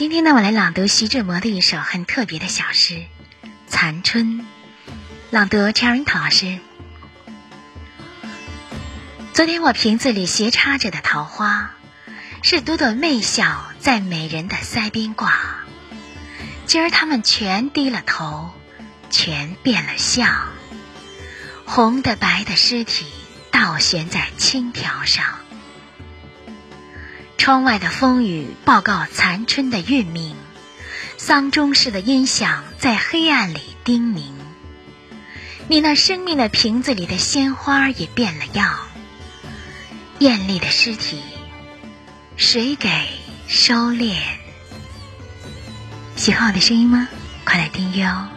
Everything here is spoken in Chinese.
今天呢，我来朗读徐志摩的一首很特别的小诗《残春》，朗读 Cherry 老师。昨天我瓶子里斜插着的桃花，是朵朵媚笑在美人的腮边挂。今儿他们全低了头，全变了相。红的白的尸体倒悬在青条上。窗外的风雨报告残春的运命，丧钟似的音响在黑暗里叮咛。你那生命的瓶子里的鲜花也变了样。艳丽的尸体，谁给收敛？喜欢我的声音吗？快来订阅哦！